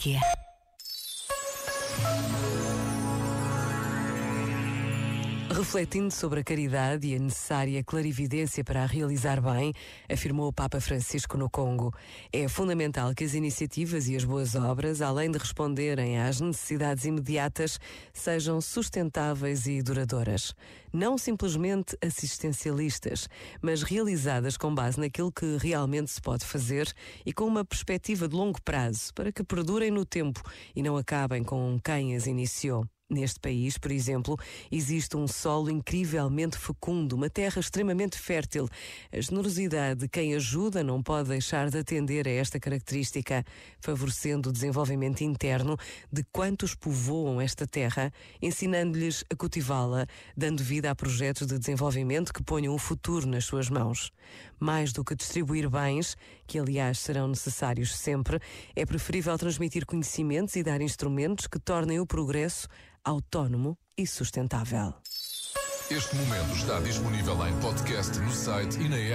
IKEA. Refletindo sobre a caridade e a necessária clarividência para a realizar bem, afirmou o Papa Francisco no Congo. É fundamental que as iniciativas e as boas obras, além de responderem às necessidades imediatas, sejam sustentáveis e duradouras. Não simplesmente assistencialistas, mas realizadas com base naquilo que realmente se pode fazer e com uma perspectiva de longo prazo, para que perdurem no tempo e não acabem com quem as iniciou. Neste país, por exemplo, existe um solo incrivelmente fecundo, uma terra extremamente fértil. A generosidade de quem ajuda não pode deixar de atender a esta característica, favorecendo o desenvolvimento interno de quantos povoam esta terra, ensinando-lhes a cultivá-la, dando vida a projetos de desenvolvimento que ponham o futuro nas suas mãos. Mais do que distribuir bens, que aliás serão necessários sempre, é preferível transmitir conhecimentos e dar instrumentos que tornem o progresso autónomo e sustentável. Este momento está disponível em podcast no site e na app.